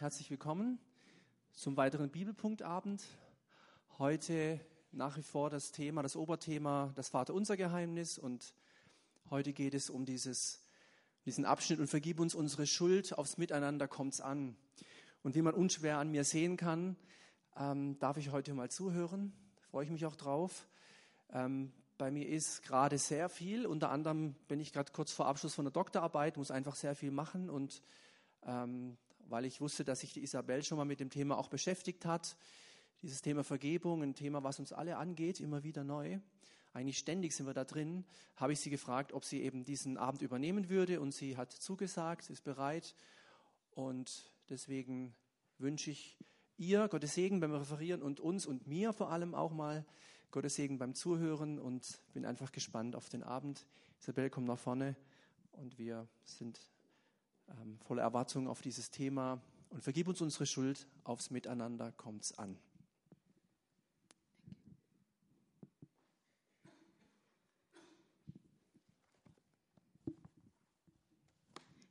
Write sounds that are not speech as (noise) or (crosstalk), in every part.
herzlich willkommen zum weiteren Bibelpunktabend. Heute nach wie vor das Thema, das Oberthema, das Vaterunser Geheimnis und heute geht es um dieses, diesen Abschnitt und vergib uns unsere Schuld, aufs Miteinander kommt's an. Und wie man unschwer an mir sehen kann, ähm, darf ich heute mal zuhören, freue ich mich auch drauf. Ähm, bei mir ist gerade sehr viel, unter anderem bin ich gerade kurz vor Abschluss von der Doktorarbeit, muss einfach sehr viel machen und ähm, weil ich wusste, dass sich die Isabel schon mal mit dem Thema auch beschäftigt hat. Dieses Thema Vergebung, ein Thema, was uns alle angeht, immer wieder neu. Eigentlich ständig sind wir da drin. Habe ich sie gefragt, ob sie eben diesen Abend übernehmen würde und sie hat zugesagt, sie ist bereit. Und deswegen wünsche ich ihr Gottes Segen beim Referieren und uns und mir vor allem auch mal Gottes Segen beim Zuhören und bin einfach gespannt auf den Abend. Isabel kommt nach vorne und wir sind ähm, voller Erwartung auf dieses Thema. Und vergib uns unsere Schuld, aufs Miteinander kommt's an.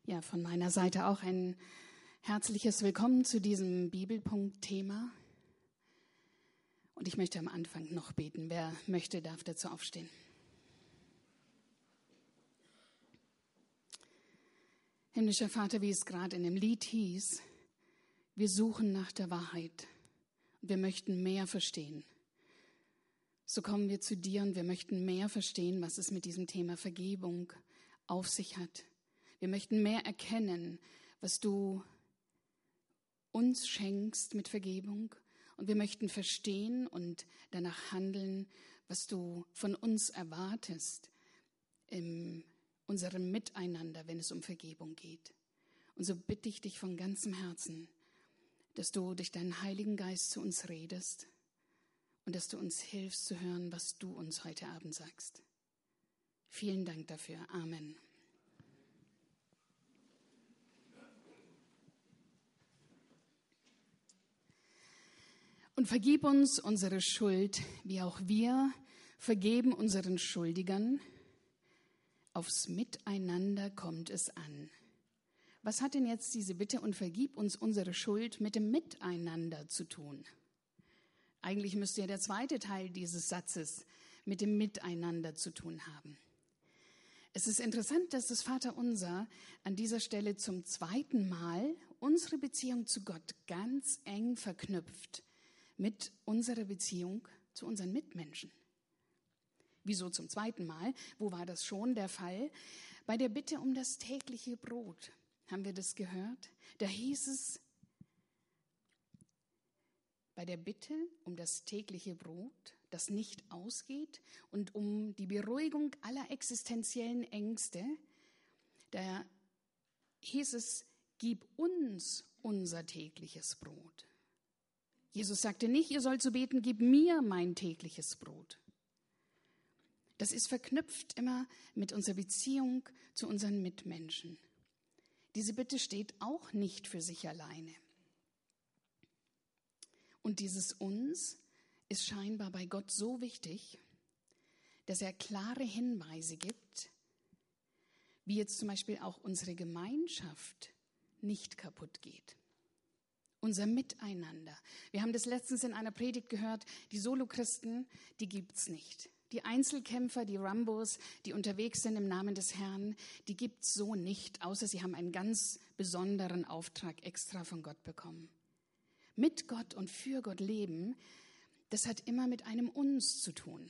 Ja, von meiner Seite auch ein herzliches Willkommen zu diesem Bibelpunkt-Thema. Und ich möchte am Anfang noch beten. Wer möchte, darf dazu aufstehen. Himmlischer Vater, wie es gerade in dem Lied hieß, wir suchen nach der Wahrheit und wir möchten mehr verstehen. So kommen wir zu dir und wir möchten mehr verstehen, was es mit diesem Thema Vergebung auf sich hat. Wir möchten mehr erkennen, was du uns schenkst mit Vergebung. Und wir möchten verstehen und danach handeln, was du von uns erwartest im unserem Miteinander, wenn es um Vergebung geht. Und so bitte ich dich von ganzem Herzen, dass du durch deinen Heiligen Geist zu uns redest und dass du uns hilfst zu hören, was du uns heute Abend sagst. Vielen Dank dafür. Amen. Und vergib uns unsere Schuld, wie auch wir vergeben unseren Schuldigern Aufs Miteinander kommt es an. Was hat denn jetzt diese Bitte und vergib uns unsere Schuld mit dem Miteinander zu tun? Eigentlich müsste ja der zweite Teil dieses Satzes mit dem Miteinander zu tun haben. Es ist interessant, dass das Vaterunser an dieser Stelle zum zweiten Mal unsere Beziehung zu Gott ganz eng verknüpft mit unserer Beziehung zu unseren Mitmenschen. Wieso zum zweiten Mal? Wo war das schon der Fall? Bei der Bitte um das tägliche Brot. Haben wir das gehört? Da hieß es, bei der Bitte um das tägliche Brot, das nicht ausgeht und um die Beruhigung aller existenziellen Ängste, da hieß es, gib uns unser tägliches Brot. Jesus sagte nicht, ihr sollt so beten, gib mir mein tägliches Brot. Das ist verknüpft immer mit unserer Beziehung zu unseren Mitmenschen. Diese Bitte steht auch nicht für sich alleine. Und dieses uns ist scheinbar bei Gott so wichtig, dass er klare Hinweise gibt, wie jetzt zum Beispiel auch unsere Gemeinschaft nicht kaputt geht. Unser Miteinander. Wir haben das letztens in einer Predigt gehört, die Solochristen, die gibt's nicht. Die Einzelkämpfer, die Rambos, die unterwegs sind im Namen des Herrn, die gibt es so nicht, außer sie haben einen ganz besonderen Auftrag extra von Gott bekommen. Mit Gott und für Gott leben, das hat immer mit einem Uns zu tun.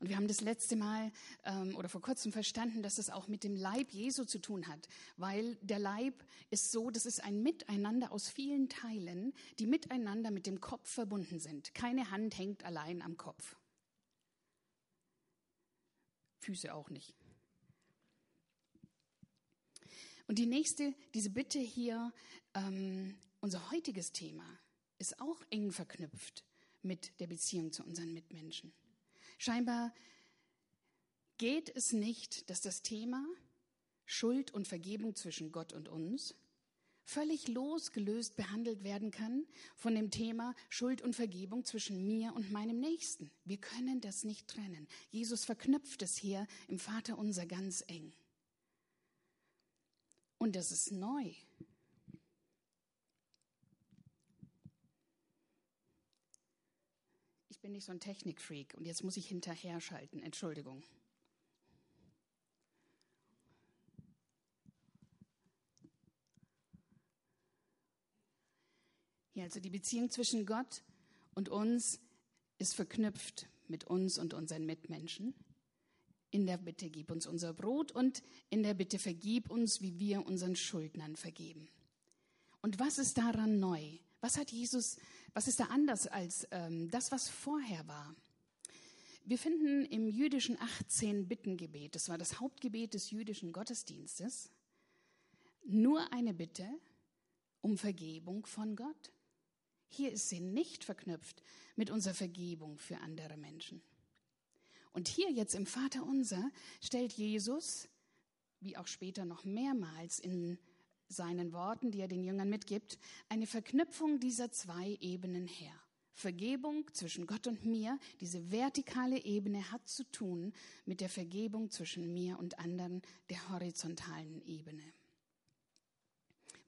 Und wir haben das letzte Mal ähm, oder vor kurzem verstanden, dass es auch mit dem Leib Jesu zu tun hat, weil der Leib ist so, das ist ein Miteinander aus vielen Teilen, die miteinander mit dem Kopf verbunden sind. Keine Hand hängt allein am Kopf. Füße auch nicht. Und die nächste, diese Bitte hier, ähm, unser heutiges Thema, ist auch eng verknüpft mit der Beziehung zu unseren Mitmenschen. Scheinbar geht es nicht, dass das Thema Schuld und Vergebung zwischen Gott und uns völlig losgelöst behandelt werden kann von dem Thema Schuld und Vergebung zwischen mir und meinem Nächsten. Wir können das nicht trennen. Jesus verknüpft es hier im Vater unser ganz eng. Und das ist neu. Ich bin nicht so ein Technikfreak und jetzt muss ich hinterher schalten. Entschuldigung. Ja, also die Beziehung zwischen Gott und uns ist verknüpft mit uns und unseren Mitmenschen. In der Bitte gib uns unser Brot und in der Bitte vergib uns, wie wir unseren Schuldnern vergeben. Und was ist daran neu? Was hat Jesus, was ist da anders als ähm, das, was vorher war? Wir finden im jüdischen 18 Bittengebet, das war das Hauptgebet des jüdischen Gottesdienstes, nur eine Bitte um Vergebung von Gott. Hier ist sie nicht verknüpft mit unserer Vergebung für andere Menschen. Und hier jetzt im Vater unser stellt Jesus, wie auch später noch mehrmals in seinen Worten, die er den Jüngern mitgibt, eine Verknüpfung dieser zwei Ebenen her. Vergebung zwischen Gott und mir, diese vertikale Ebene hat zu tun mit der Vergebung zwischen mir und anderen, der horizontalen Ebene.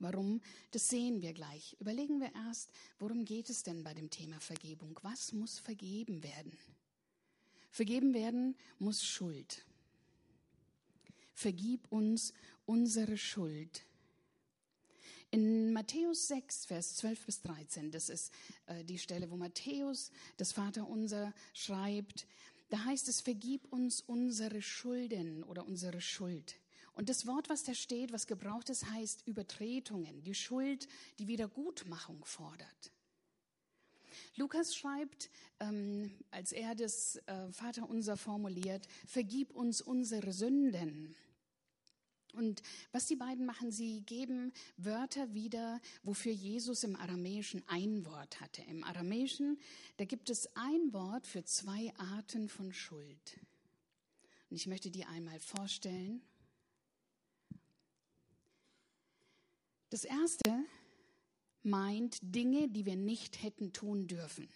Warum? Das sehen wir gleich. Überlegen wir erst, worum geht es denn bei dem Thema Vergebung? Was muss vergeben werden? Vergeben werden muss Schuld. Vergib uns unsere Schuld. In Matthäus 6, Vers 12 bis 13, das ist äh, die Stelle, wo Matthäus das Vaterunser schreibt, da heißt es, vergib uns unsere Schulden oder unsere Schuld. Und das Wort, was da steht, was gebraucht ist, heißt Übertretungen, die Schuld, die Wiedergutmachung fordert. Lukas schreibt, ähm, als er das äh, Vaterunser formuliert, vergib uns unsere Sünden. Und was die beiden machen, sie geben Wörter wieder, wofür Jesus im Aramäischen ein Wort hatte. Im Aramäischen, da gibt es ein Wort für zwei Arten von Schuld. Und ich möchte die einmal vorstellen. Das erste meint Dinge, die wir nicht hätten tun dürfen.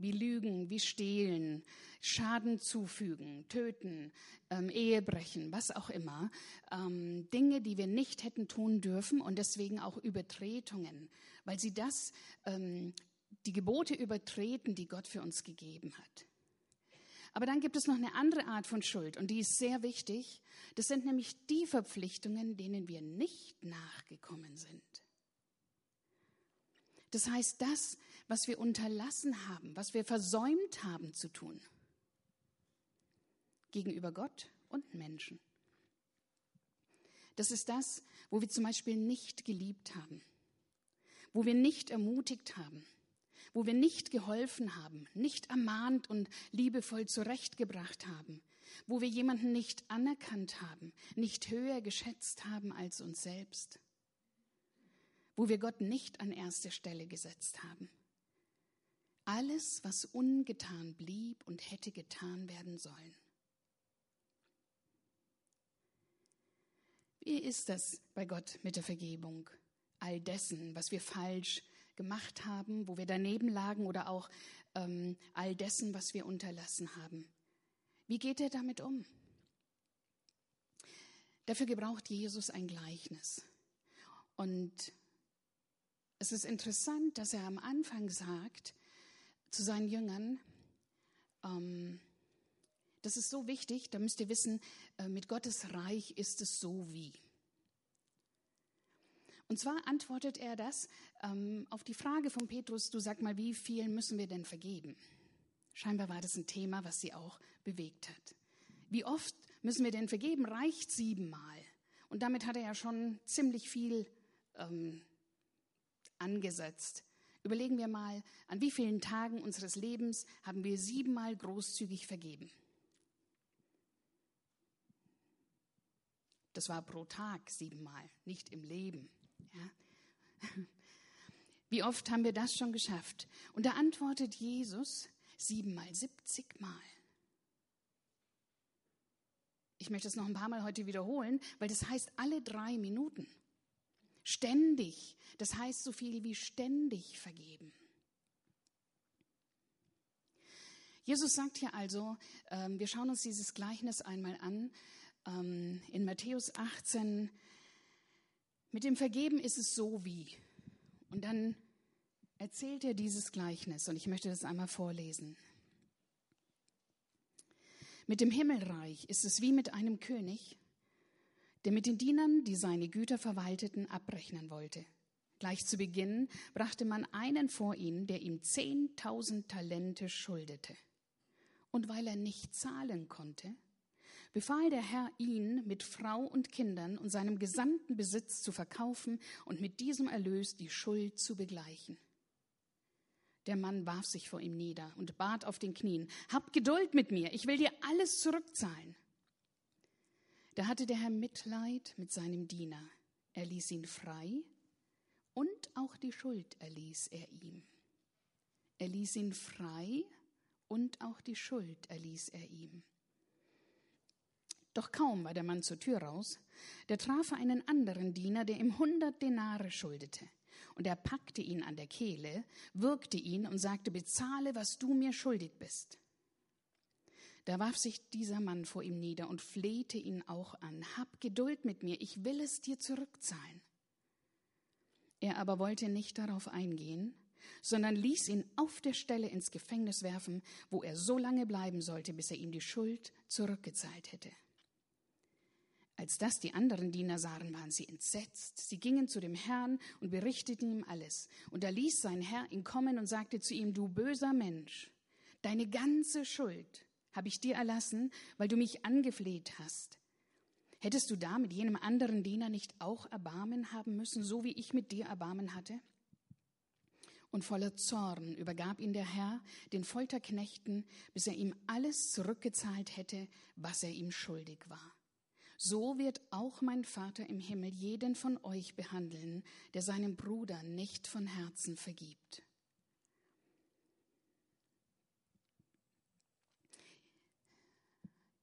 Wie Lügen, wie Stehlen, Schaden zufügen, töten, ähm, Ehebrechen, was auch immer. Ähm, Dinge, die wir nicht hätten tun dürfen und deswegen auch Übertretungen, weil sie das, ähm, die Gebote übertreten, die Gott für uns gegeben hat. Aber dann gibt es noch eine andere Art von Schuld und die ist sehr wichtig. Das sind nämlich die Verpflichtungen, denen wir nicht nachgekommen sind. Das heißt, das, was wir unterlassen haben, was wir versäumt haben zu tun, gegenüber Gott und Menschen. Das ist das, wo wir zum Beispiel nicht geliebt haben, wo wir nicht ermutigt haben, wo wir nicht geholfen haben, nicht ermahnt und liebevoll zurechtgebracht haben, wo wir jemanden nicht anerkannt haben, nicht höher geschätzt haben als uns selbst, wo wir Gott nicht an erste Stelle gesetzt haben. Alles, was ungetan blieb und hätte getan werden sollen. Wie ist das bei Gott mit der Vergebung? All dessen, was wir falsch gemacht haben, wo wir daneben lagen oder auch ähm, all dessen, was wir unterlassen haben. Wie geht er damit um? Dafür gebraucht Jesus ein Gleichnis. Und es ist interessant, dass er am Anfang sagt zu seinen Jüngern, ähm, das ist so wichtig, da müsst ihr wissen, äh, mit Gottes Reich ist es so wie. Und zwar antwortet er das ähm, auf die Frage von Petrus, du sag mal, wie viel müssen wir denn vergeben? Scheinbar war das ein Thema, was sie auch bewegt hat. Wie oft müssen wir denn vergeben? Reicht siebenmal. Und damit hat er ja schon ziemlich viel ähm, angesetzt. Überlegen wir mal, an wie vielen Tagen unseres Lebens haben wir siebenmal großzügig vergeben? Das war pro Tag siebenmal, nicht im Leben. Ja? (laughs) Wie oft haben wir das schon geschafft? Und da antwortet Jesus siebenmal, siebzigmal. Ich möchte es noch ein paar Mal heute wiederholen, weil das heißt alle drei Minuten. Ständig. Das heißt so viel wie ständig vergeben. Jesus sagt hier also, ähm, wir schauen uns dieses Gleichnis einmal an, ähm, in Matthäus 18, mit dem Vergeben ist es so wie. Und dann erzählt er dieses Gleichnis und ich möchte das einmal vorlesen. Mit dem Himmelreich ist es wie mit einem König, der mit den Dienern, die seine Güter verwalteten, abrechnen wollte. Gleich zu Beginn brachte man einen vor ihn, der ihm zehntausend Talente schuldete. Und weil er nicht zahlen konnte, befahl der Herr ihn mit Frau und Kindern und seinem gesamten Besitz zu verkaufen und mit diesem Erlös die Schuld zu begleichen. Der Mann warf sich vor ihm nieder und bat auf den Knien, Hab Geduld mit mir, ich will dir alles zurückzahlen. Da hatte der Herr Mitleid mit seinem Diener. Er ließ ihn frei und auch die Schuld erließ er ihm. Er ließ ihn frei und auch die Schuld erließ er ihm. Doch kaum war der Mann zur Tür raus, da traf er einen anderen Diener, der ihm hundert Denare schuldete. Und er packte ihn an der Kehle, würgte ihn und sagte, bezahle, was du mir schuldig bist. Da warf sich dieser Mann vor ihm nieder und flehte ihn auch an, hab Geduld mit mir, ich will es dir zurückzahlen. Er aber wollte nicht darauf eingehen, sondern ließ ihn auf der Stelle ins Gefängnis werfen, wo er so lange bleiben sollte, bis er ihm die Schuld zurückgezahlt hätte. Als das die anderen Diener sahen, waren sie entsetzt. Sie gingen zu dem Herrn und berichteten ihm alles. Und da ließ sein Herr ihn kommen und sagte zu ihm, du böser Mensch, deine ganze Schuld habe ich dir erlassen, weil du mich angefleht hast. Hättest du da mit jenem anderen Diener nicht auch Erbarmen haben müssen, so wie ich mit dir Erbarmen hatte? Und voller Zorn übergab ihn der Herr den Folterknechten, bis er ihm alles zurückgezahlt hätte, was er ihm schuldig war so wird auch mein Vater im Himmel jeden von euch behandeln, der seinem Bruder nicht von Herzen vergibt.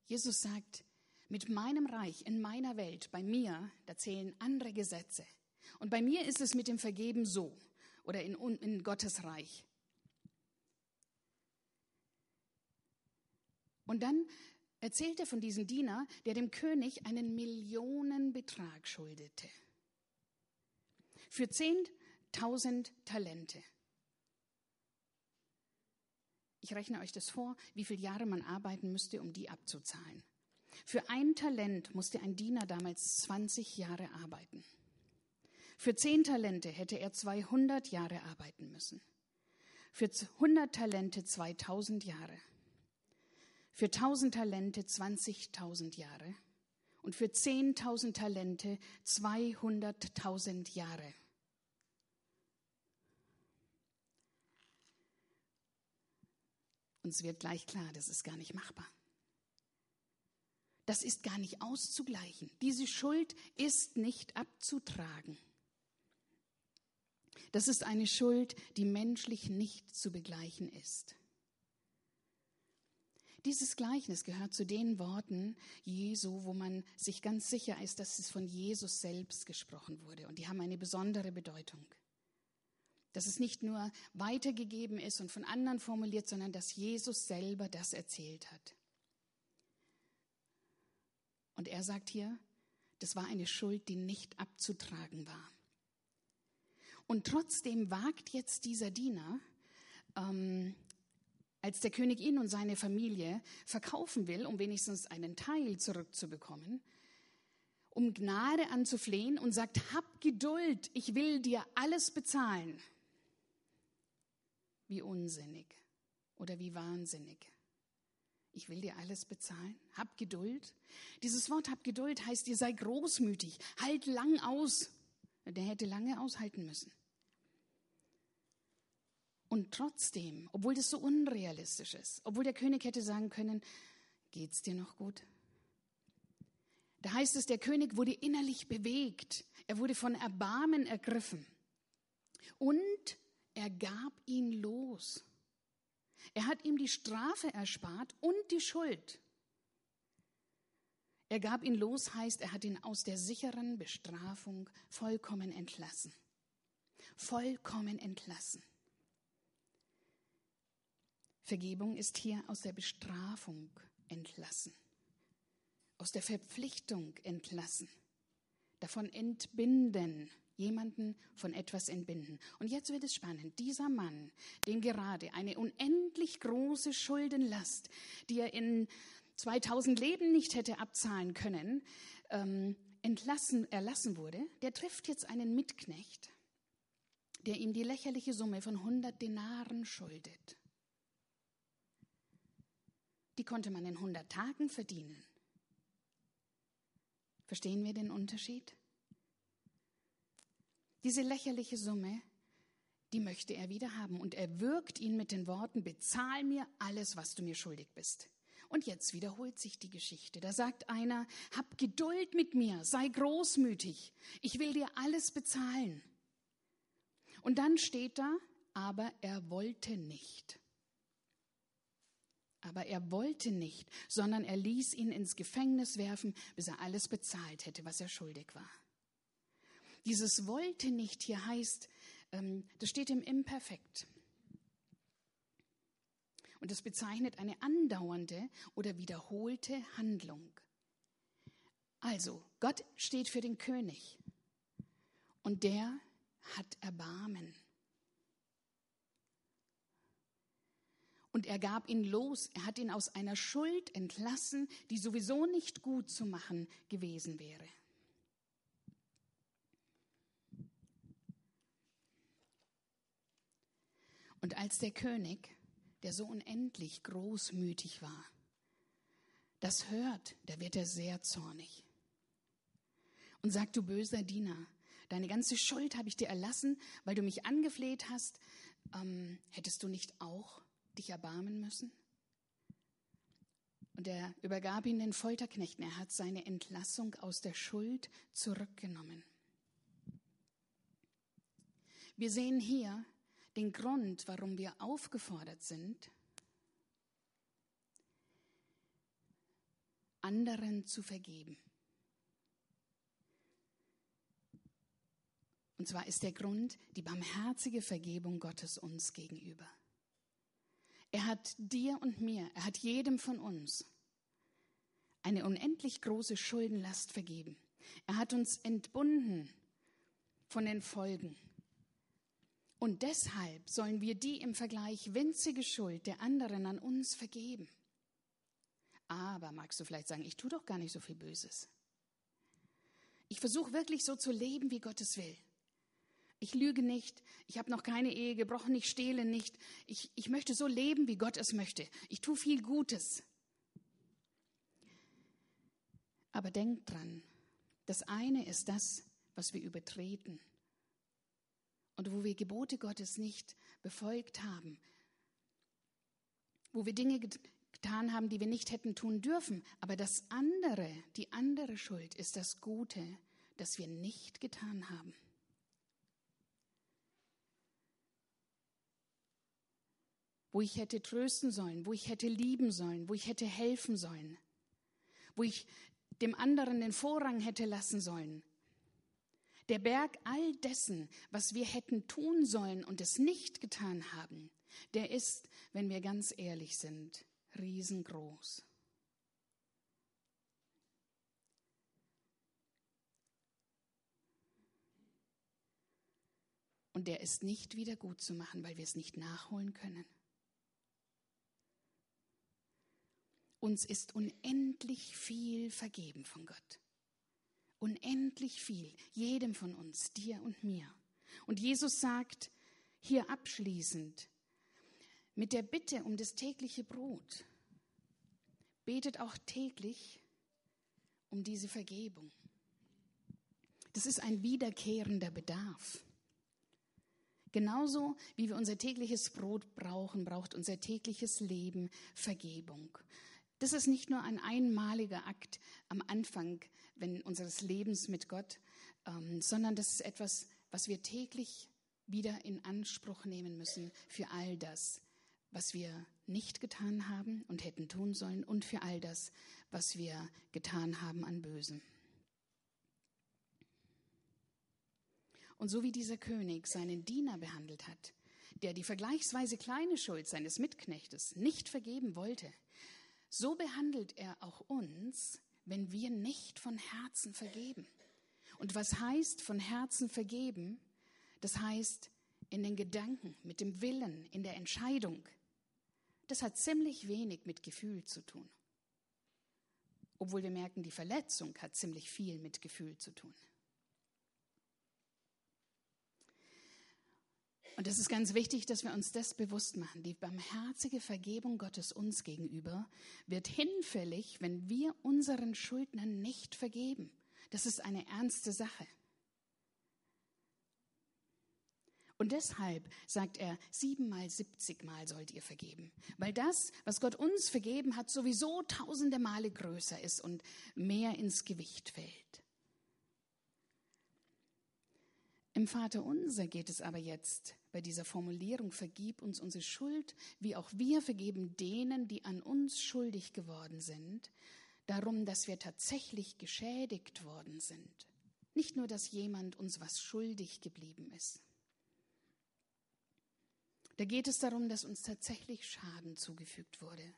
Jesus sagt, mit meinem Reich, in meiner Welt, bei mir, da zählen andere Gesetze. Und bei mir ist es mit dem Vergeben so oder in, in Gottes Reich. Und dann erzählt er von diesem Diener, der dem König einen Millionenbetrag schuldete. Für 10.000 Talente. Ich rechne euch das vor, wie viele Jahre man arbeiten müsste, um die abzuzahlen. Für ein Talent musste ein Diener damals 20 Jahre arbeiten. Für 10 Talente hätte er 200 Jahre arbeiten müssen. Für 100 Talente 2000 Jahre für 1000 Talente 20.000 Jahre und für 10.000 Talente 200.000 Jahre. Uns wird gleich klar, das ist gar nicht machbar. Das ist gar nicht auszugleichen. Diese Schuld ist nicht abzutragen. Das ist eine Schuld, die menschlich nicht zu begleichen ist. Dieses Gleichnis gehört zu den Worten Jesu, wo man sich ganz sicher ist, dass es von Jesus selbst gesprochen wurde. Und die haben eine besondere Bedeutung. Dass es nicht nur weitergegeben ist und von anderen formuliert, sondern dass Jesus selber das erzählt hat. Und er sagt hier, das war eine Schuld, die nicht abzutragen war. Und trotzdem wagt jetzt dieser Diener, ähm, als der König ihn und seine Familie verkaufen will, um wenigstens einen Teil zurückzubekommen, um Gnade anzuflehen und sagt, hab Geduld, ich will dir alles bezahlen. Wie unsinnig oder wie wahnsinnig. Ich will dir alles bezahlen. Hab Geduld. Dieses Wort hab Geduld heißt, ihr sei großmütig, halt lang aus. Der hätte lange aushalten müssen. Und trotzdem, obwohl das so unrealistisch ist, obwohl der König hätte sagen können, geht's dir noch gut? Da heißt es, der König wurde innerlich bewegt. Er wurde von Erbarmen ergriffen. Und er gab ihn los. Er hat ihm die Strafe erspart und die Schuld. Er gab ihn los heißt, er hat ihn aus der sicheren Bestrafung vollkommen entlassen. Vollkommen entlassen. Vergebung ist hier aus der Bestrafung entlassen, aus der Verpflichtung entlassen, davon entbinden, jemanden von etwas entbinden. Und jetzt wird es spannend. Dieser Mann, den gerade eine unendlich große Schuldenlast, die er in 2000 Leben nicht hätte abzahlen können, ähm, entlassen, erlassen wurde, der trifft jetzt einen Mitknecht, der ihm die lächerliche Summe von 100 Denaren schuldet. Die konnte man in 100 Tagen verdienen. Verstehen wir den Unterschied? Diese lächerliche Summe, die möchte er wieder haben. Und er wirkt ihn mit den Worten, bezahl mir alles, was du mir schuldig bist. Und jetzt wiederholt sich die Geschichte. Da sagt einer, hab Geduld mit mir, sei großmütig, ich will dir alles bezahlen. Und dann steht da, aber er wollte nicht. Aber er wollte nicht, sondern er ließ ihn ins Gefängnis werfen, bis er alles bezahlt hätte, was er schuldig war. Dieses wollte nicht hier heißt, ähm, das steht im Imperfekt. Und das bezeichnet eine andauernde oder wiederholte Handlung. Also, Gott steht für den König und der hat Erbarmen. Und er gab ihn los, er hat ihn aus einer Schuld entlassen, die sowieso nicht gut zu machen gewesen wäre. Und als der König, der so unendlich großmütig war, das hört, da wird er sehr zornig und sagt, du böser Diener, deine ganze Schuld habe ich dir erlassen, weil du mich angefleht hast. Ähm, hättest du nicht auch dich erbarmen müssen? Und er übergab ihn den Folterknechten. Er hat seine Entlassung aus der Schuld zurückgenommen. Wir sehen hier, den Grund, warum wir aufgefordert sind, anderen zu vergeben. Und zwar ist der Grund die barmherzige Vergebung Gottes uns gegenüber. Er hat dir und mir, er hat jedem von uns eine unendlich große Schuldenlast vergeben. Er hat uns entbunden von den Folgen und deshalb sollen wir die im Vergleich winzige Schuld der anderen an uns vergeben. Aber magst du vielleicht sagen, ich tue doch gar nicht so viel Böses. Ich versuche wirklich so zu leben, wie Gott es will. Ich lüge nicht, ich habe noch keine Ehe gebrochen, ich stehle nicht. Ich, ich möchte so leben, wie Gott es möchte. Ich tue viel Gutes. Aber denk dran, das eine ist das, was wir übertreten und wo wir Gebote Gottes nicht befolgt haben, wo wir Dinge getan haben, die wir nicht hätten tun dürfen. Aber das andere, die andere Schuld ist das Gute, das wir nicht getan haben. Wo ich hätte trösten sollen, wo ich hätte lieben sollen, wo ich hätte helfen sollen, wo ich dem anderen den Vorrang hätte lassen sollen, der Berg all dessen, was wir hätten tun sollen und es nicht getan haben, der ist, wenn wir ganz ehrlich sind, riesengroß. Und der ist nicht wieder gut zu machen, weil wir es nicht nachholen können. Uns ist unendlich viel vergeben von Gott. Unendlich viel, jedem von uns, dir und mir. Und Jesus sagt hier abschließend, mit der Bitte um das tägliche Brot, betet auch täglich um diese Vergebung. Das ist ein wiederkehrender Bedarf. Genauso wie wir unser tägliches Brot brauchen, braucht unser tägliches Leben Vergebung. Das ist nicht nur ein einmaliger Akt am Anfang wenn, unseres Lebens mit Gott, ähm, sondern das ist etwas, was wir täglich wieder in Anspruch nehmen müssen für all das, was wir nicht getan haben und hätten tun sollen und für all das, was wir getan haben an Bösem. Und so wie dieser König seinen Diener behandelt hat, der die vergleichsweise kleine Schuld seines Mitknechtes nicht vergeben wollte, so behandelt er auch uns, wenn wir nicht von Herzen vergeben. Und was heißt von Herzen vergeben? Das heißt in den Gedanken, mit dem Willen, in der Entscheidung. Das hat ziemlich wenig mit Gefühl zu tun. Obwohl wir merken, die Verletzung hat ziemlich viel mit Gefühl zu tun. Und es ist ganz wichtig, dass wir uns das bewusst machen. Die barmherzige Vergebung Gottes uns gegenüber wird hinfällig, wenn wir unseren Schuldnern nicht vergeben. Das ist eine ernste Sache. Und deshalb sagt er, siebenmal, siebzigmal sollt ihr vergeben. Weil das, was Gott uns vergeben hat, sowieso tausende Male größer ist und mehr ins Gewicht fällt. Im Vater unser geht es aber jetzt bei dieser Formulierung, vergib uns unsere Schuld, wie auch wir vergeben denen, die an uns schuldig geworden sind, darum, dass wir tatsächlich geschädigt worden sind. Nicht nur, dass jemand uns was schuldig geblieben ist. Da geht es darum, dass uns tatsächlich Schaden zugefügt wurde.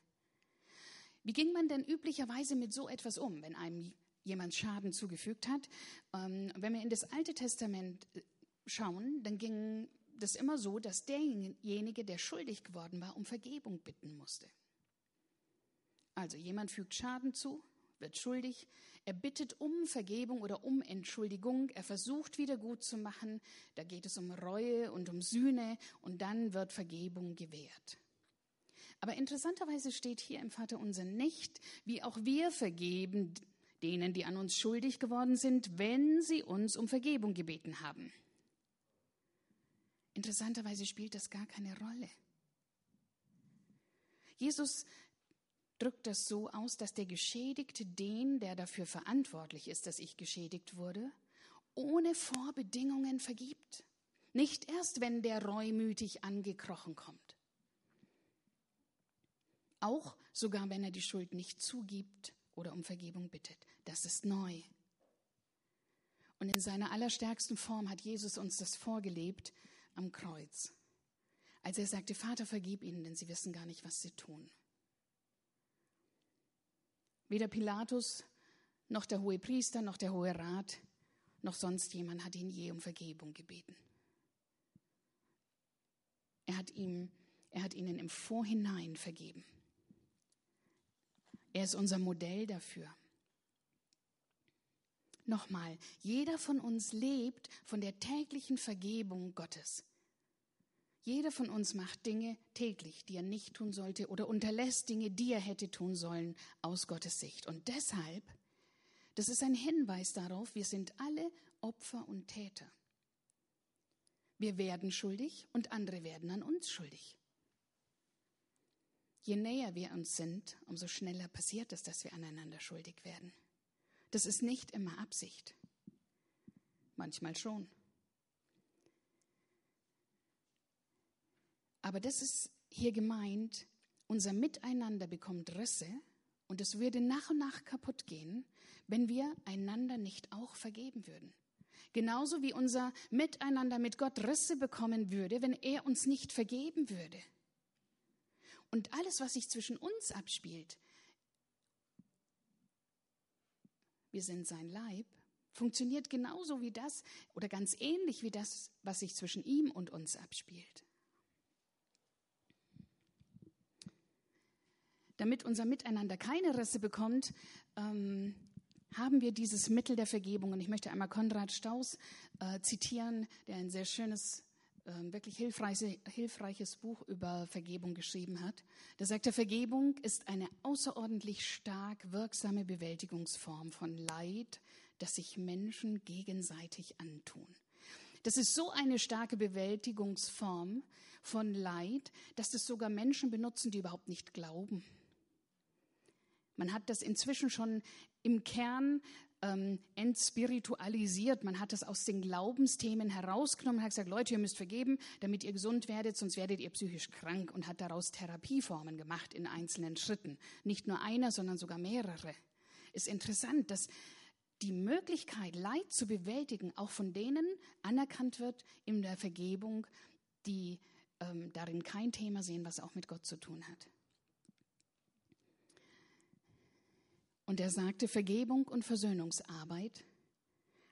Wie ging man denn üblicherweise mit so etwas um, wenn einem jemand Schaden zugefügt hat. Ähm, wenn wir in das Alte Testament äh, schauen, dann ging das immer so, dass derjenige, der schuldig geworden war, um Vergebung bitten musste. Also jemand fügt Schaden zu, wird schuldig, er bittet um Vergebung oder um Entschuldigung, er versucht wieder gut zu machen, da geht es um Reue und um Sühne und dann wird Vergebung gewährt. Aber interessanterweise steht hier im Vater unser nicht, wie auch wir vergeben denen, die an uns schuldig geworden sind, wenn sie uns um Vergebung gebeten haben. Interessanterweise spielt das gar keine Rolle. Jesus drückt das so aus, dass der Geschädigte den, der dafür verantwortlich ist, dass ich geschädigt wurde, ohne Vorbedingungen vergibt. Nicht erst, wenn der reumütig angekrochen kommt. Auch sogar, wenn er die Schuld nicht zugibt oder um Vergebung bittet. Das ist neu. Und in seiner allerstärksten Form hat Jesus uns das vorgelebt am Kreuz. Als er sagte, Vater, vergib ihnen, denn sie wissen gar nicht, was sie tun. Weder Pilatus noch der hohe Priester noch der hohe Rat noch sonst jemand hat ihn je um Vergebung gebeten. Er hat, ihm, er hat ihnen im Vorhinein vergeben. Er ist unser Modell dafür. Nochmal, jeder von uns lebt von der täglichen Vergebung Gottes. Jeder von uns macht Dinge täglich, die er nicht tun sollte oder unterlässt Dinge, die er hätte tun sollen aus Gottes Sicht. Und deshalb, das ist ein Hinweis darauf, wir sind alle Opfer und Täter. Wir werden schuldig und andere werden an uns schuldig. Je näher wir uns sind, umso schneller passiert es, dass wir aneinander schuldig werden. Das ist nicht immer Absicht. Manchmal schon. Aber das ist hier gemeint, unser Miteinander bekommt Risse und es würde nach und nach kaputt gehen, wenn wir einander nicht auch vergeben würden. Genauso wie unser Miteinander mit Gott Risse bekommen würde, wenn er uns nicht vergeben würde. Und alles, was sich zwischen uns abspielt, wir sind sein Leib, funktioniert genauso wie das oder ganz ähnlich wie das, was sich zwischen ihm und uns abspielt. Damit unser Miteinander keine Risse bekommt, ähm, haben wir dieses Mittel der Vergebung. Und ich möchte einmal Konrad Staus äh, zitieren, der ein sehr schönes wirklich hilfreiche, hilfreiches Buch über Vergebung geschrieben hat. Da sagt er, Vergebung ist eine außerordentlich stark wirksame Bewältigungsform von Leid, das sich Menschen gegenseitig antun. Das ist so eine starke Bewältigungsform von Leid, dass das sogar Menschen benutzen, die überhaupt nicht glauben. Man hat das inzwischen schon im Kern ähm, entspiritualisiert. Man hat das aus den Glaubensthemen herausgenommen, hat gesagt, Leute, ihr müsst vergeben, damit ihr gesund werdet, sonst werdet ihr psychisch krank und hat daraus Therapieformen gemacht in einzelnen Schritten. Nicht nur einer, sondern sogar mehrere. Ist interessant, dass die Möglichkeit, Leid zu bewältigen, auch von denen anerkannt wird in der Vergebung, die ähm, darin kein Thema sehen, was auch mit Gott zu tun hat. Und er sagte, Vergebung und Versöhnungsarbeit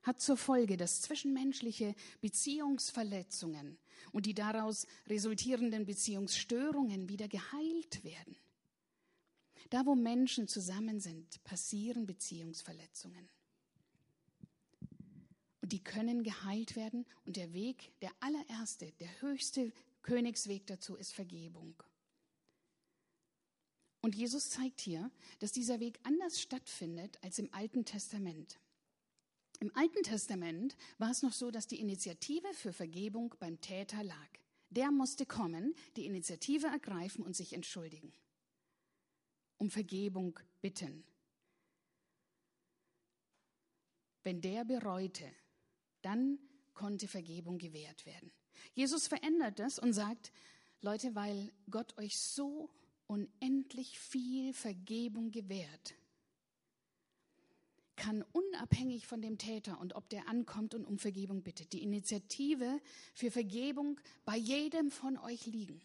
hat zur Folge, dass zwischenmenschliche Beziehungsverletzungen und die daraus resultierenden Beziehungsstörungen wieder geheilt werden. Da, wo Menschen zusammen sind, passieren Beziehungsverletzungen. Und die können geheilt werden. Und der Weg, der allererste, der höchste Königsweg dazu ist Vergebung. Und Jesus zeigt hier, dass dieser Weg anders stattfindet als im Alten Testament. Im Alten Testament war es noch so, dass die Initiative für Vergebung beim Täter lag. Der musste kommen, die Initiative ergreifen und sich entschuldigen. Um Vergebung bitten. Wenn der bereute, dann konnte Vergebung gewährt werden. Jesus verändert das und sagt, Leute, weil Gott euch so unendlich viel Vergebung gewährt, kann unabhängig von dem Täter und ob der ankommt und um Vergebung bittet, die Initiative für Vergebung bei jedem von euch liegen.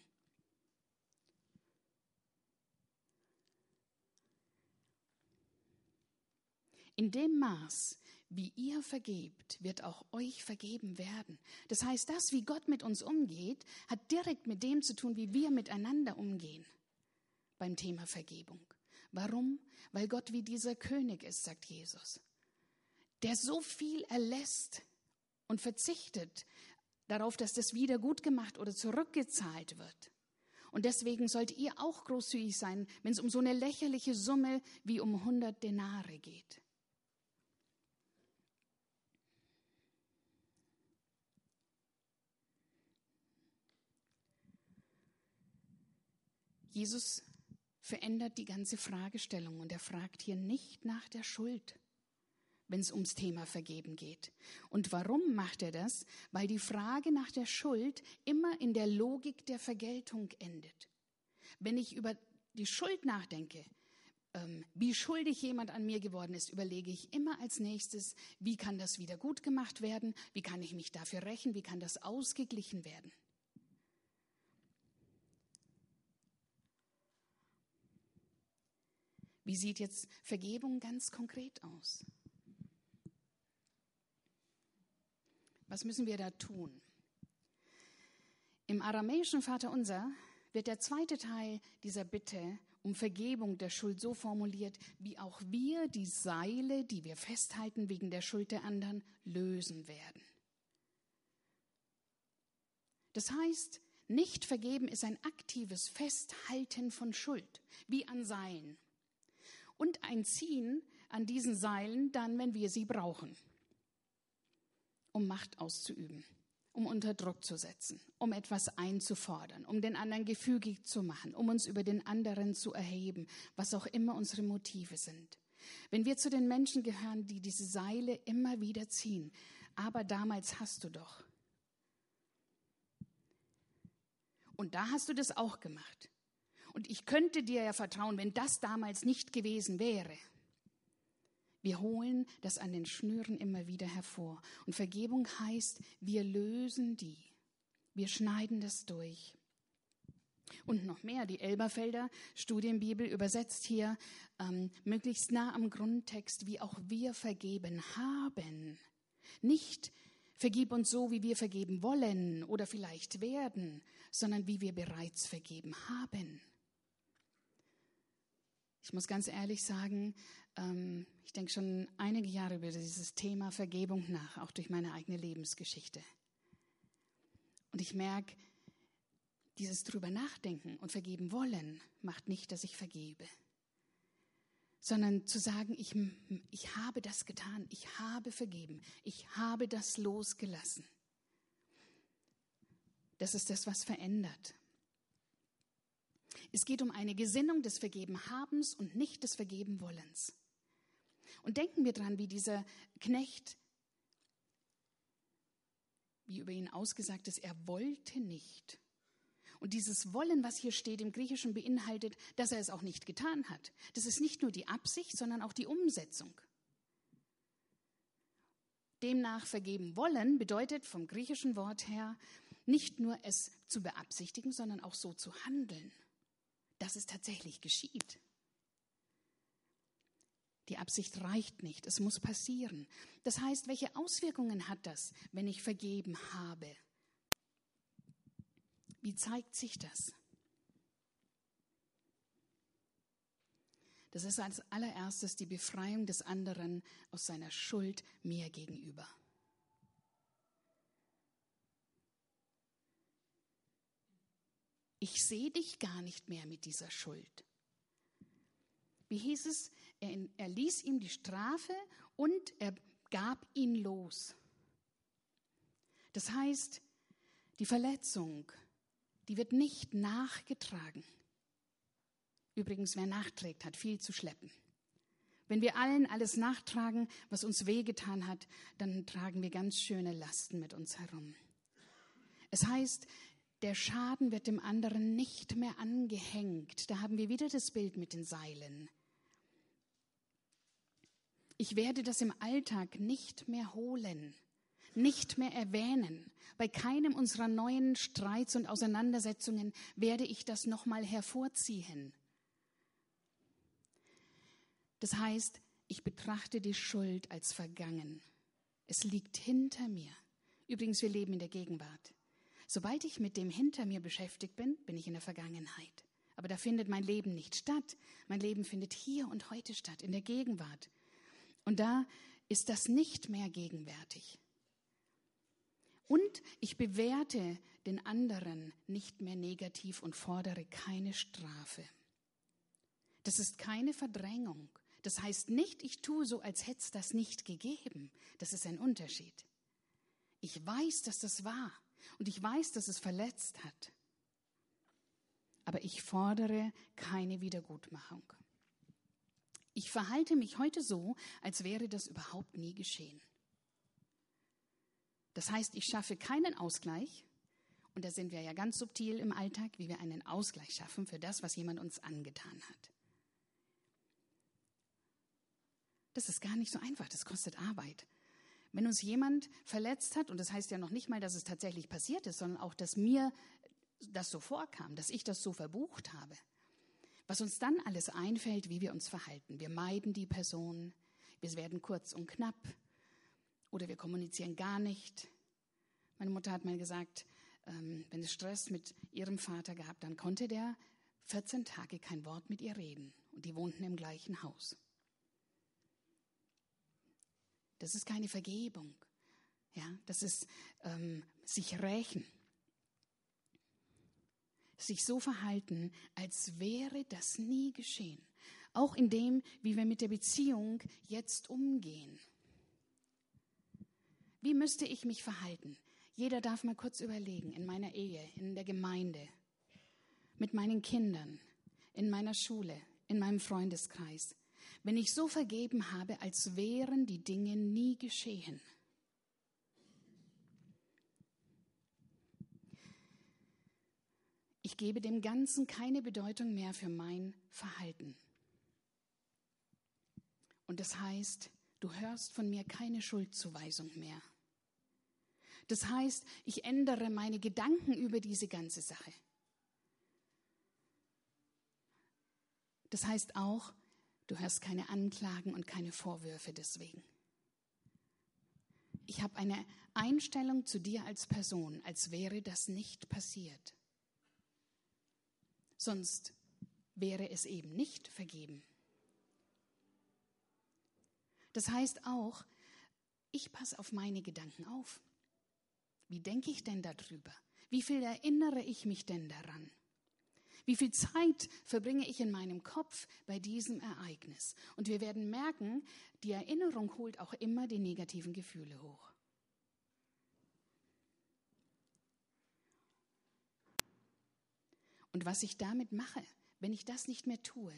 In dem Maß, wie ihr vergebt, wird auch euch vergeben werden. Das heißt, das, wie Gott mit uns umgeht, hat direkt mit dem zu tun, wie wir miteinander umgehen beim Thema Vergebung. Warum? Weil Gott wie dieser König ist, sagt Jesus, der so viel erlässt und verzichtet darauf, dass das wieder gut gemacht oder zurückgezahlt wird. Und deswegen sollt ihr auch großzügig sein, wenn es um so eine lächerliche Summe wie um 100 Denare geht. Jesus verändert die ganze Fragestellung und er fragt hier nicht nach der Schuld, wenn es ums Thema Vergeben geht. Und warum macht er das? Weil die Frage nach der Schuld immer in der Logik der Vergeltung endet. Wenn ich über die Schuld nachdenke, ähm, wie schuldig jemand an mir geworden ist, überlege ich immer als nächstes, wie kann das wieder gut gemacht werden, wie kann ich mich dafür rächen, wie kann das ausgeglichen werden. Wie sieht jetzt Vergebung ganz konkret aus? Was müssen wir da tun? Im aramäischen Vaterunser wird der zweite Teil dieser Bitte um Vergebung der Schuld so formuliert, wie auch wir die Seile, die wir festhalten wegen der Schuld der anderen, lösen werden. Das heißt, nicht vergeben ist ein aktives Festhalten von Schuld, wie an Seilen und ein Ziehen an diesen Seilen dann, wenn wir sie brauchen, um Macht auszuüben, um unter Druck zu setzen, um etwas einzufordern, um den anderen gefügig zu machen, um uns über den anderen zu erheben, was auch immer unsere Motive sind. Wenn wir zu den Menschen gehören, die diese Seile immer wieder ziehen, aber damals hast du doch. Und da hast du das auch gemacht. Und ich könnte dir ja vertrauen, wenn das damals nicht gewesen wäre. Wir holen das an den Schnüren immer wieder hervor. Und Vergebung heißt, wir lösen die. Wir schneiden das durch. Und noch mehr, die Elberfelder Studienbibel übersetzt hier ähm, möglichst nah am Grundtext, wie auch wir vergeben haben. Nicht vergib uns so, wie wir vergeben wollen oder vielleicht werden, sondern wie wir bereits vergeben haben. Ich muss ganz ehrlich sagen, ähm, ich denke schon einige Jahre über dieses Thema Vergebung nach, auch durch meine eigene Lebensgeschichte. Und ich merke, dieses drüber nachdenken und vergeben wollen macht nicht, dass ich vergebe, sondern zu sagen, ich, ich habe das getan, ich habe vergeben, ich habe das losgelassen. Das ist das, was verändert. Es geht um eine Gesinnung des Vergebenhabens und nicht des Vergebenwollens. Und denken wir dran, wie dieser Knecht, wie über ihn ausgesagt ist, er wollte nicht. Und dieses Wollen, was hier steht im Griechischen, beinhaltet, dass er es auch nicht getan hat. Das ist nicht nur die Absicht, sondern auch die Umsetzung. Demnach vergeben wollen bedeutet vom griechischen Wort her nicht nur es zu beabsichtigen, sondern auch so zu handeln dass es tatsächlich geschieht. Die Absicht reicht nicht, es muss passieren. Das heißt, welche Auswirkungen hat das, wenn ich vergeben habe? Wie zeigt sich das? Das ist als allererstes die Befreiung des anderen aus seiner Schuld mir gegenüber. Ich sehe dich gar nicht mehr mit dieser Schuld. Wie hieß es? Er, er ließ ihm die Strafe und er gab ihn los. Das heißt, die Verletzung, die wird nicht nachgetragen. Übrigens, wer nachträgt, hat viel zu schleppen. Wenn wir allen alles nachtragen, was uns wehgetan hat, dann tragen wir ganz schöne Lasten mit uns herum. Es heißt, der Schaden wird dem anderen nicht mehr angehängt. Da haben wir wieder das Bild mit den Seilen. Ich werde das im Alltag nicht mehr holen, nicht mehr erwähnen. Bei keinem unserer neuen Streits und Auseinandersetzungen werde ich das nochmal hervorziehen. Das heißt, ich betrachte die Schuld als vergangen. Es liegt hinter mir. Übrigens, wir leben in der Gegenwart. Sobald ich mit dem hinter mir beschäftigt bin, bin ich in der Vergangenheit. Aber da findet mein Leben nicht statt. Mein Leben findet hier und heute statt, in der Gegenwart. Und da ist das nicht mehr gegenwärtig. Und ich bewerte den anderen nicht mehr negativ und fordere keine Strafe. Das ist keine Verdrängung. Das heißt nicht, ich tue so, als hätte es das nicht gegeben. Das ist ein Unterschied. Ich weiß, dass das war und ich weiß, dass es verletzt hat. Aber ich fordere keine Wiedergutmachung. Ich verhalte mich heute so, als wäre das überhaupt nie geschehen. Das heißt, ich schaffe keinen Ausgleich, und da sind wir ja ganz subtil im Alltag, wie wir einen Ausgleich schaffen für das, was jemand uns angetan hat. Das ist gar nicht so einfach, das kostet Arbeit. Wenn uns jemand verletzt hat, und das heißt ja noch nicht mal, dass es tatsächlich passiert ist, sondern auch, dass mir das so vorkam, dass ich das so verbucht habe, was uns dann alles einfällt, wie wir uns verhalten. Wir meiden die Person, wir werden kurz und knapp oder wir kommunizieren gar nicht. Meine Mutter hat mal gesagt, ähm, wenn es Stress mit ihrem Vater gab, dann konnte der 14 Tage kein Wort mit ihr reden und die wohnten im gleichen Haus. Das ist keine Vergebung. Ja, das ist ähm, sich rächen. Sich so verhalten, als wäre das nie geschehen. Auch in dem, wie wir mit der Beziehung jetzt umgehen. Wie müsste ich mich verhalten? Jeder darf mal kurz überlegen, in meiner Ehe, in der Gemeinde, mit meinen Kindern, in meiner Schule, in meinem Freundeskreis wenn ich so vergeben habe, als wären die Dinge nie geschehen. Ich gebe dem Ganzen keine Bedeutung mehr für mein Verhalten. Und das heißt, du hörst von mir keine Schuldzuweisung mehr. Das heißt, ich ändere meine Gedanken über diese ganze Sache. Das heißt auch, Du hörst keine Anklagen und keine Vorwürfe deswegen. Ich habe eine Einstellung zu dir als Person, als wäre das nicht passiert. Sonst wäre es eben nicht vergeben. Das heißt auch, ich passe auf meine Gedanken auf. Wie denke ich denn darüber? Wie viel erinnere ich mich denn daran? Wie viel Zeit verbringe ich in meinem Kopf bei diesem Ereignis? Und wir werden merken, die Erinnerung holt auch immer die negativen Gefühle hoch. Und was ich damit mache, wenn ich das nicht mehr tue,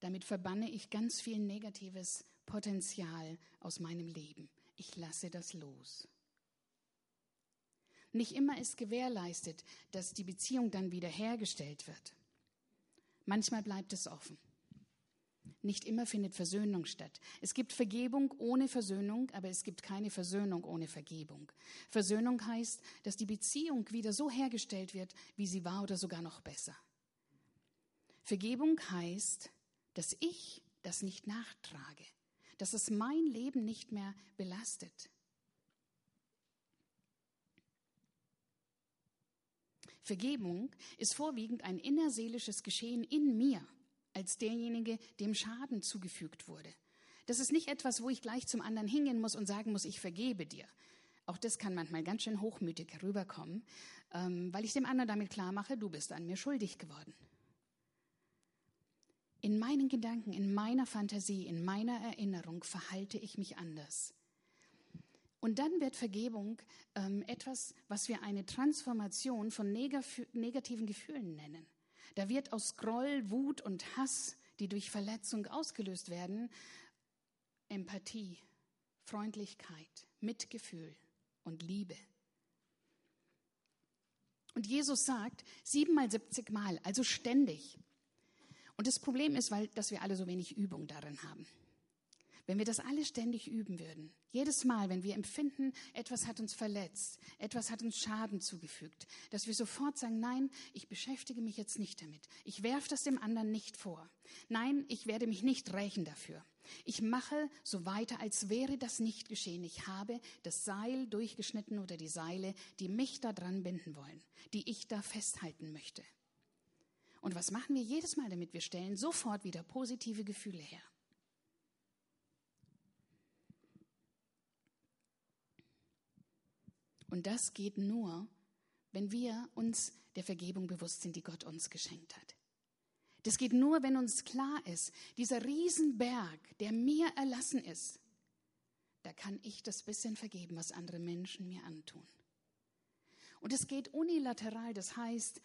damit verbanne ich ganz viel negatives Potenzial aus meinem Leben. Ich lasse das los. Nicht immer ist gewährleistet, dass die Beziehung dann wiederhergestellt wird. Manchmal bleibt es offen. Nicht immer findet Versöhnung statt. Es gibt Vergebung ohne Versöhnung, aber es gibt keine Versöhnung ohne Vergebung. Versöhnung heißt, dass die Beziehung wieder so hergestellt wird, wie sie war oder sogar noch besser. Vergebung heißt, dass ich das nicht nachtrage, dass es mein Leben nicht mehr belastet. Vergebung ist vorwiegend ein innerseelisches Geschehen in mir, als derjenige, dem Schaden zugefügt wurde. Das ist nicht etwas, wo ich gleich zum anderen hingehen muss und sagen muss, ich vergebe dir. Auch das kann manchmal ganz schön hochmütig herüberkommen, ähm, weil ich dem anderen damit klar mache, du bist an mir schuldig geworden. In meinen Gedanken, in meiner Fantasie, in meiner Erinnerung verhalte ich mich anders. Und dann wird Vergebung ähm, etwas, was wir eine Transformation von negativen Gefühlen nennen. Da wird aus Groll, Wut und Hass, die durch Verletzung ausgelöst werden, Empathie, Freundlichkeit, Mitgefühl und Liebe. Und Jesus sagt siebenmal, siebzig Mal, also ständig. Und das Problem ist, weil, dass wir alle so wenig Übung darin haben. Wenn wir das alle ständig üben würden, jedes Mal, wenn wir empfinden, etwas hat uns verletzt, etwas hat uns Schaden zugefügt, dass wir sofort sagen, nein, ich beschäftige mich jetzt nicht damit. Ich werfe das dem anderen nicht vor. Nein, ich werde mich nicht rächen dafür. Ich mache so weiter, als wäre das nicht geschehen. Ich habe das Seil durchgeschnitten oder die Seile, die mich da dran binden wollen, die ich da festhalten möchte. Und was machen wir jedes Mal damit? Wir stellen sofort wieder positive Gefühle her. Und das geht nur, wenn wir uns der Vergebung bewusst sind, die Gott uns geschenkt hat. Das geht nur, wenn uns klar ist, dieser Riesenberg, der mir erlassen ist, da kann ich das bisschen vergeben, was andere Menschen mir antun. Und es geht unilateral, das heißt,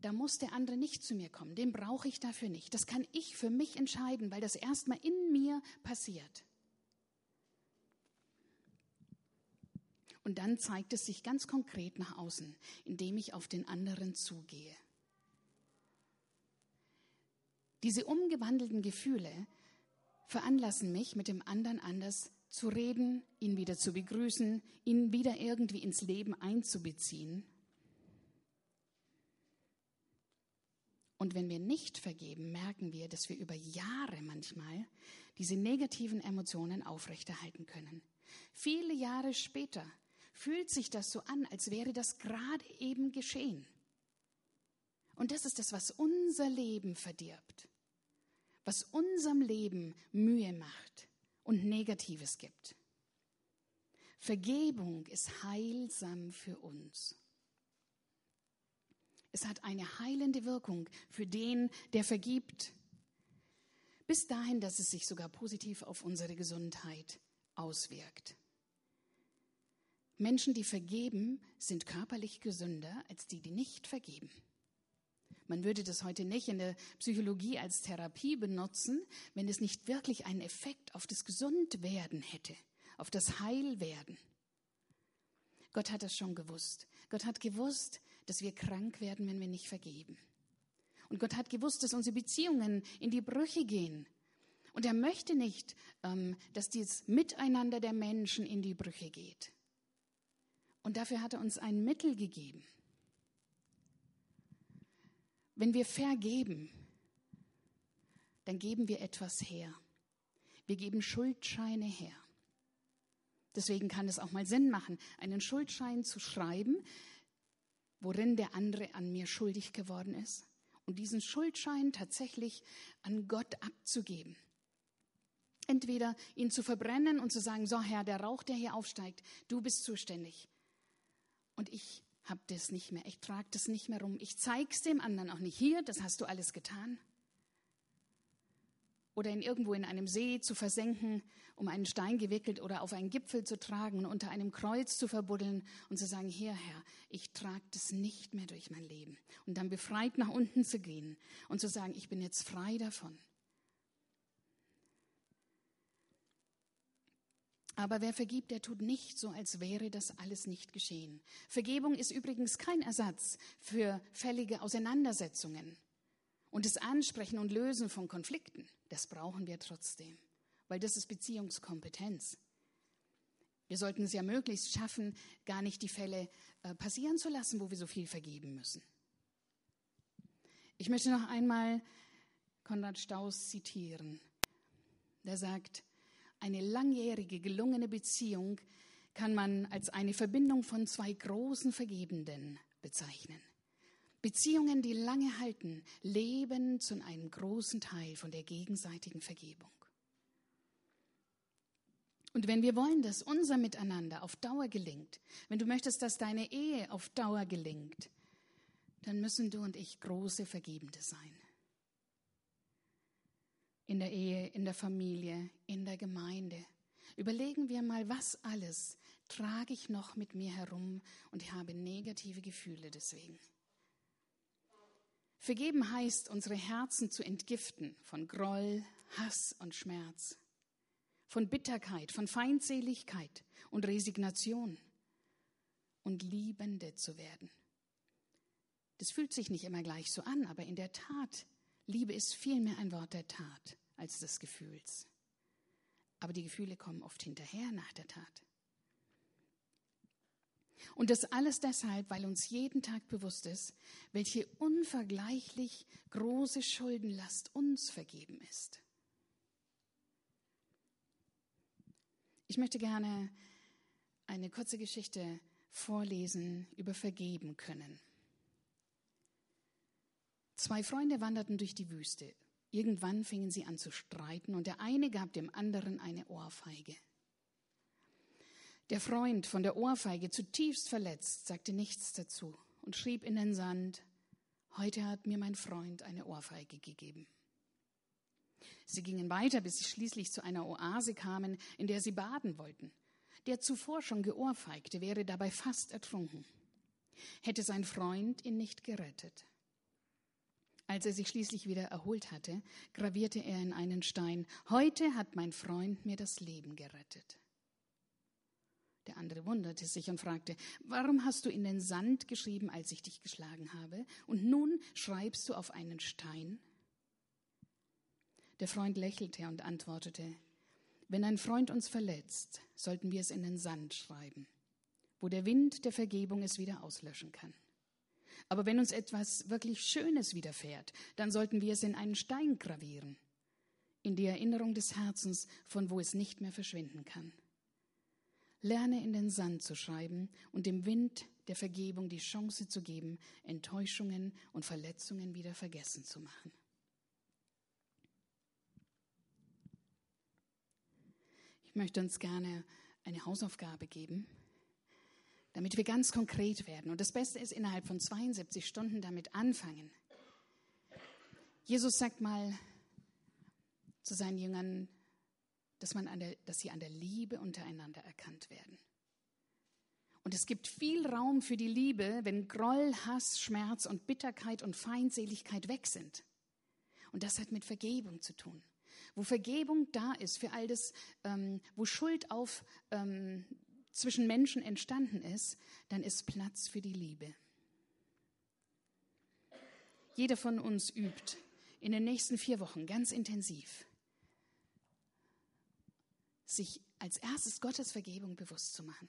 da muss der andere nicht zu mir kommen, den brauche ich dafür nicht. Das kann ich für mich entscheiden, weil das erstmal in mir passiert. Und dann zeigt es sich ganz konkret nach außen, indem ich auf den anderen zugehe. Diese umgewandelten Gefühle veranlassen mich, mit dem anderen anders zu reden, ihn wieder zu begrüßen, ihn wieder irgendwie ins Leben einzubeziehen. Und wenn wir nicht vergeben, merken wir, dass wir über Jahre manchmal diese negativen Emotionen aufrechterhalten können. Viele Jahre später fühlt sich das so an, als wäre das gerade eben geschehen. Und das ist das, was unser Leben verdirbt, was unserem Leben Mühe macht und Negatives gibt. Vergebung ist heilsam für uns. Es hat eine heilende Wirkung für den, der vergibt, bis dahin, dass es sich sogar positiv auf unsere Gesundheit auswirkt. Menschen, die vergeben, sind körperlich gesünder als die, die nicht vergeben. Man würde das heute nicht in der Psychologie als Therapie benutzen, wenn es nicht wirklich einen Effekt auf das Gesundwerden hätte, auf das Heilwerden. Gott hat das schon gewusst. Gott hat gewusst, dass wir krank werden, wenn wir nicht vergeben. Und Gott hat gewusst, dass unsere Beziehungen in die Brüche gehen. Und er möchte nicht, ähm, dass dieses Miteinander der Menschen in die Brüche geht. Und dafür hat er uns ein Mittel gegeben. Wenn wir vergeben, dann geben wir etwas her. Wir geben Schuldscheine her. Deswegen kann es auch mal Sinn machen, einen Schuldschein zu schreiben, worin der andere an mir schuldig geworden ist und diesen Schuldschein tatsächlich an Gott abzugeben. Entweder ihn zu verbrennen und zu sagen, so Herr, der Rauch, der hier aufsteigt, du bist zuständig und ich habe das nicht mehr, ich trage das nicht mehr rum, ich zeige es dem anderen auch nicht. Hier, das hast du alles getan. Oder ihn irgendwo in einem See zu versenken, um einen Stein gewickelt oder auf einen Gipfel zu tragen und unter einem Kreuz zu verbuddeln und zu sagen, hier Herr, ich trage das nicht mehr durch mein Leben. Und dann befreit nach unten zu gehen und zu sagen, ich bin jetzt frei davon. Aber wer vergibt, der tut nicht so, als wäre das alles nicht geschehen. Vergebung ist übrigens kein Ersatz für fällige Auseinandersetzungen. Und das Ansprechen und Lösen von Konflikten, das brauchen wir trotzdem, weil das ist Beziehungskompetenz. Wir sollten es ja möglichst schaffen, gar nicht die Fälle äh, passieren zu lassen, wo wir so viel vergeben müssen. Ich möchte noch einmal Konrad Staus zitieren. Der sagt, eine langjährige, gelungene Beziehung kann man als eine Verbindung von zwei großen Vergebenden bezeichnen. Beziehungen, die lange halten, leben zu einem großen Teil von der gegenseitigen Vergebung. Und wenn wir wollen, dass unser Miteinander auf Dauer gelingt, wenn du möchtest, dass deine Ehe auf Dauer gelingt, dann müssen du und ich große Vergebende sein. In der Ehe, in der Familie, in der Gemeinde. Überlegen wir mal, was alles trage ich noch mit mir herum und habe negative Gefühle deswegen. Vergeben heißt, unsere Herzen zu entgiften von Groll, Hass und Schmerz, von Bitterkeit, von Feindseligkeit und Resignation und Liebende zu werden. Das fühlt sich nicht immer gleich so an, aber in der Tat, Liebe ist vielmehr ein Wort der Tat als des Gefühls. Aber die Gefühle kommen oft hinterher nach der Tat. Und das alles deshalb, weil uns jeden Tag bewusst ist, welche unvergleichlich große Schuldenlast uns vergeben ist. Ich möchte gerne eine kurze Geschichte vorlesen über Vergeben können. Zwei Freunde wanderten durch die Wüste. Irgendwann fingen sie an zu streiten und der eine gab dem anderen eine Ohrfeige. Der Freund von der Ohrfeige, zutiefst verletzt, sagte nichts dazu und schrieb in den Sand, heute hat mir mein Freund eine Ohrfeige gegeben. Sie gingen weiter, bis sie schließlich zu einer Oase kamen, in der sie baden wollten. Der zuvor schon geohrfeigte wäre dabei fast ertrunken. Hätte sein Freund ihn nicht gerettet. Als er sich schließlich wieder erholt hatte, gravierte er in einen Stein, heute hat mein Freund mir das Leben gerettet. Der andere wunderte sich und fragte, warum hast du in den Sand geschrieben, als ich dich geschlagen habe, und nun schreibst du auf einen Stein? Der Freund lächelte und antwortete, wenn ein Freund uns verletzt, sollten wir es in den Sand schreiben, wo der Wind der Vergebung es wieder auslöschen kann. Aber wenn uns etwas wirklich Schönes widerfährt, dann sollten wir es in einen Stein gravieren, in die Erinnerung des Herzens, von wo es nicht mehr verschwinden kann. Lerne in den Sand zu schreiben und dem Wind der Vergebung die Chance zu geben, Enttäuschungen und Verletzungen wieder vergessen zu machen. Ich möchte uns gerne eine Hausaufgabe geben, damit wir ganz konkret werden. Und das Beste ist, innerhalb von 72 Stunden damit anfangen. Jesus sagt mal zu seinen Jüngern, dass, man an der, dass sie an der Liebe untereinander erkannt werden. Und es gibt viel Raum für die Liebe, wenn Groll, Hass, Schmerz und Bitterkeit und Feindseligkeit weg sind. Und das hat mit Vergebung zu tun. Wo Vergebung da ist für all das, ähm, wo Schuld auf ähm, zwischen Menschen entstanden ist, dann ist Platz für die Liebe. Jeder von uns übt in den nächsten vier Wochen ganz intensiv sich als erstes Gottes Vergebung bewusst zu machen.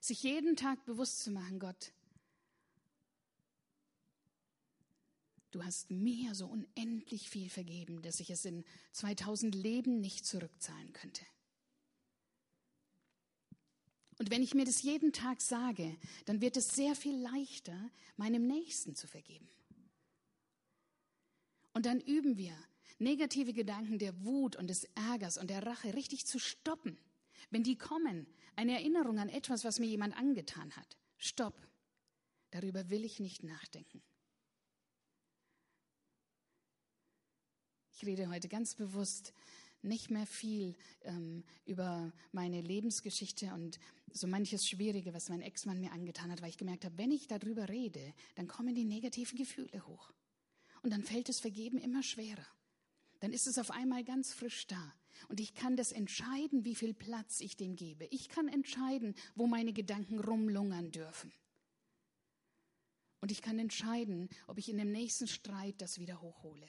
Sich jeden Tag bewusst zu machen, Gott, du hast mir so unendlich viel vergeben, dass ich es in 2000 Leben nicht zurückzahlen könnte. Und wenn ich mir das jeden Tag sage, dann wird es sehr viel leichter, meinem Nächsten zu vergeben. Und dann üben wir negative Gedanken der Wut und des Ärgers und der Rache richtig zu stoppen. Wenn die kommen, eine Erinnerung an etwas, was mir jemand angetan hat. Stopp. Darüber will ich nicht nachdenken. Ich rede heute ganz bewusst nicht mehr viel ähm, über meine Lebensgeschichte und so manches Schwierige, was mein Ex-Mann mir angetan hat, weil ich gemerkt habe, wenn ich darüber rede, dann kommen die negativen Gefühle hoch. Und dann fällt das Vergeben immer schwerer dann ist es auf einmal ganz frisch da. Und ich kann das entscheiden, wie viel Platz ich dem gebe. Ich kann entscheiden, wo meine Gedanken rumlungern dürfen. Und ich kann entscheiden, ob ich in dem nächsten Streit das wieder hochhole.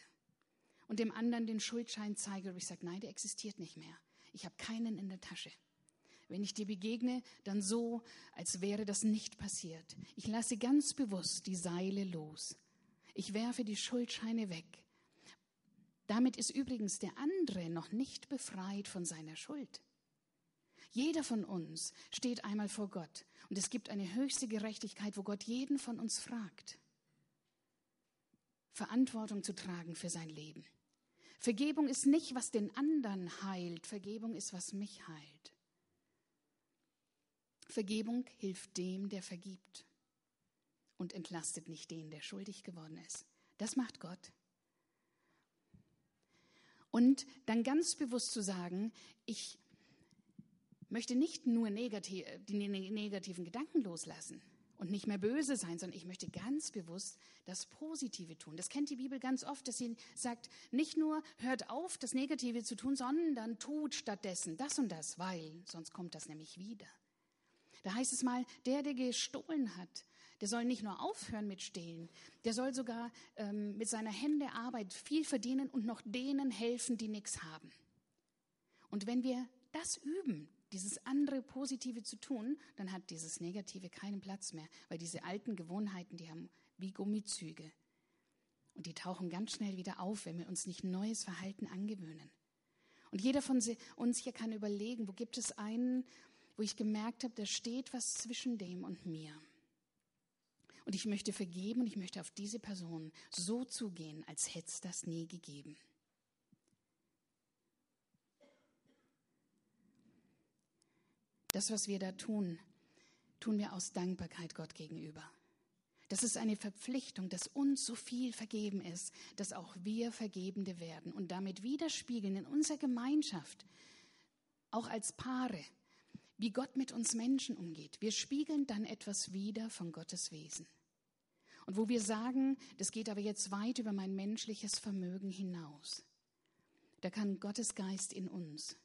Und dem anderen den Schuldschein zeige, ob ich sage, nein, der existiert nicht mehr. Ich habe keinen in der Tasche. Wenn ich dir begegne, dann so, als wäre das nicht passiert. Ich lasse ganz bewusst die Seile los. Ich werfe die Schuldscheine weg. Damit ist übrigens der andere noch nicht befreit von seiner Schuld. Jeder von uns steht einmal vor Gott und es gibt eine höchste Gerechtigkeit, wo Gott jeden von uns fragt, Verantwortung zu tragen für sein Leben. Vergebung ist nicht, was den anderen heilt, Vergebung ist, was mich heilt. Vergebung hilft dem, der vergibt und entlastet nicht den, der schuldig geworden ist. Das macht Gott. Und dann ganz bewusst zu sagen, ich möchte nicht nur negativ, die negativen Gedanken loslassen und nicht mehr böse sein, sondern ich möchte ganz bewusst das Positive tun. Das kennt die Bibel ganz oft, dass sie sagt, nicht nur hört auf, das Negative zu tun, sondern tut stattdessen das und das, weil sonst kommt das nämlich wieder. Da heißt es mal, der, der gestohlen hat, der soll nicht nur aufhören mit Stehlen, der soll sogar ähm, mit seiner Hände Arbeit viel verdienen und noch denen helfen, die nichts haben. Und wenn wir das üben, dieses andere Positive zu tun, dann hat dieses Negative keinen Platz mehr, weil diese alten Gewohnheiten, die haben wie Gummizüge. Und die tauchen ganz schnell wieder auf, wenn wir uns nicht neues Verhalten angewöhnen. Und jeder von uns hier kann überlegen, wo gibt es einen wo ich gemerkt habe, da steht was zwischen dem und mir. Und ich möchte vergeben und ich möchte auf diese Person so zugehen, als hätte es das nie gegeben. Das, was wir da tun, tun wir aus Dankbarkeit Gott gegenüber. Das ist eine Verpflichtung, dass uns so viel vergeben ist, dass auch wir Vergebende werden und damit widerspiegeln in unserer Gemeinschaft, auch als Paare, wie Gott mit uns Menschen umgeht. Wir spiegeln dann etwas wider von Gottes Wesen. Und wo wir sagen, das geht aber jetzt weit über mein menschliches Vermögen hinaus, da kann Gottes Geist in uns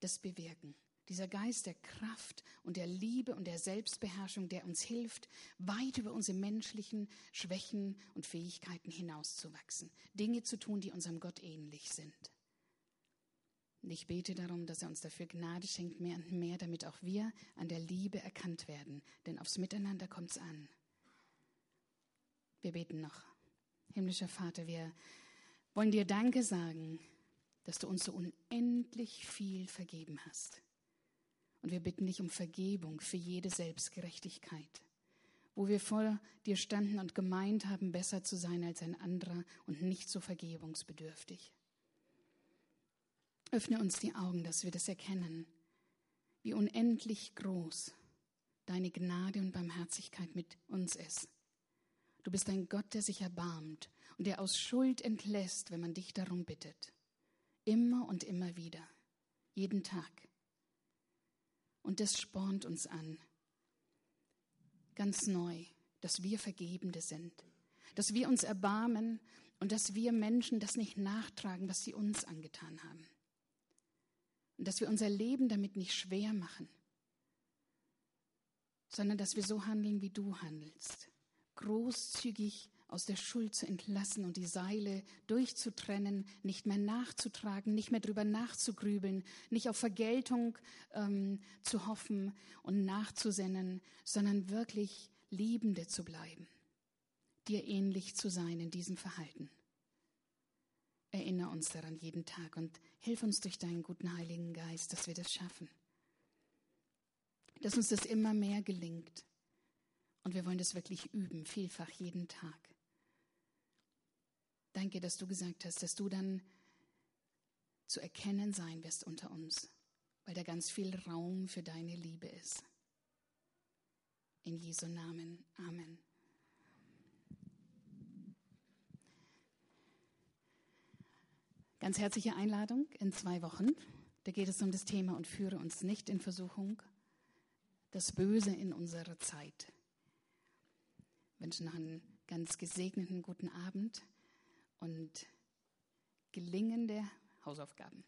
das bewirken. Dieser Geist der Kraft und der Liebe und der Selbstbeherrschung, der uns hilft, weit über unsere menschlichen Schwächen und Fähigkeiten hinauszuwachsen. Dinge zu tun, die unserem Gott ähnlich sind. Und ich bete darum, dass er uns dafür Gnade schenkt, mehr und mehr, damit auch wir an der Liebe erkannt werden. Denn aufs Miteinander kommt es an. Wir beten noch. Himmlischer Vater, wir wollen dir Danke sagen, dass du uns so unendlich viel vergeben hast. Und wir bitten dich um Vergebung für jede Selbstgerechtigkeit, wo wir vor dir standen und gemeint haben, besser zu sein als ein anderer und nicht so vergebungsbedürftig. Öffne uns die Augen, dass wir das erkennen, wie unendlich groß deine Gnade und Barmherzigkeit mit uns ist. Du bist ein Gott, der sich erbarmt und der aus Schuld entlässt, wenn man dich darum bittet. Immer und immer wieder, jeden Tag. Und das spornt uns an, ganz neu, dass wir Vergebende sind, dass wir uns erbarmen und dass wir Menschen das nicht nachtragen, was sie uns angetan haben. Und dass wir unser Leben damit nicht schwer machen, sondern dass wir so handeln, wie du handelst. Großzügig aus der Schuld zu entlassen und die Seile durchzutrennen, nicht mehr nachzutragen, nicht mehr drüber nachzugrübeln, nicht auf Vergeltung ähm, zu hoffen und nachzusennen, sondern wirklich Liebende zu bleiben, dir ähnlich zu sein in diesem Verhalten. Erinnere uns daran jeden Tag und hilf uns durch deinen guten Heiligen Geist, dass wir das schaffen. Dass uns das immer mehr gelingt. Und wir wollen das wirklich üben, vielfach jeden Tag. Danke, dass du gesagt hast, dass du dann zu erkennen sein wirst unter uns, weil da ganz viel Raum für deine Liebe ist. In Jesu Namen. Amen. Ganz herzliche Einladung in zwei Wochen. Da geht es um das Thema und führe uns nicht in Versuchung. Das Böse in unserer Zeit. Ich wünsche noch einen ganz gesegneten guten Abend und gelingende Hausaufgaben.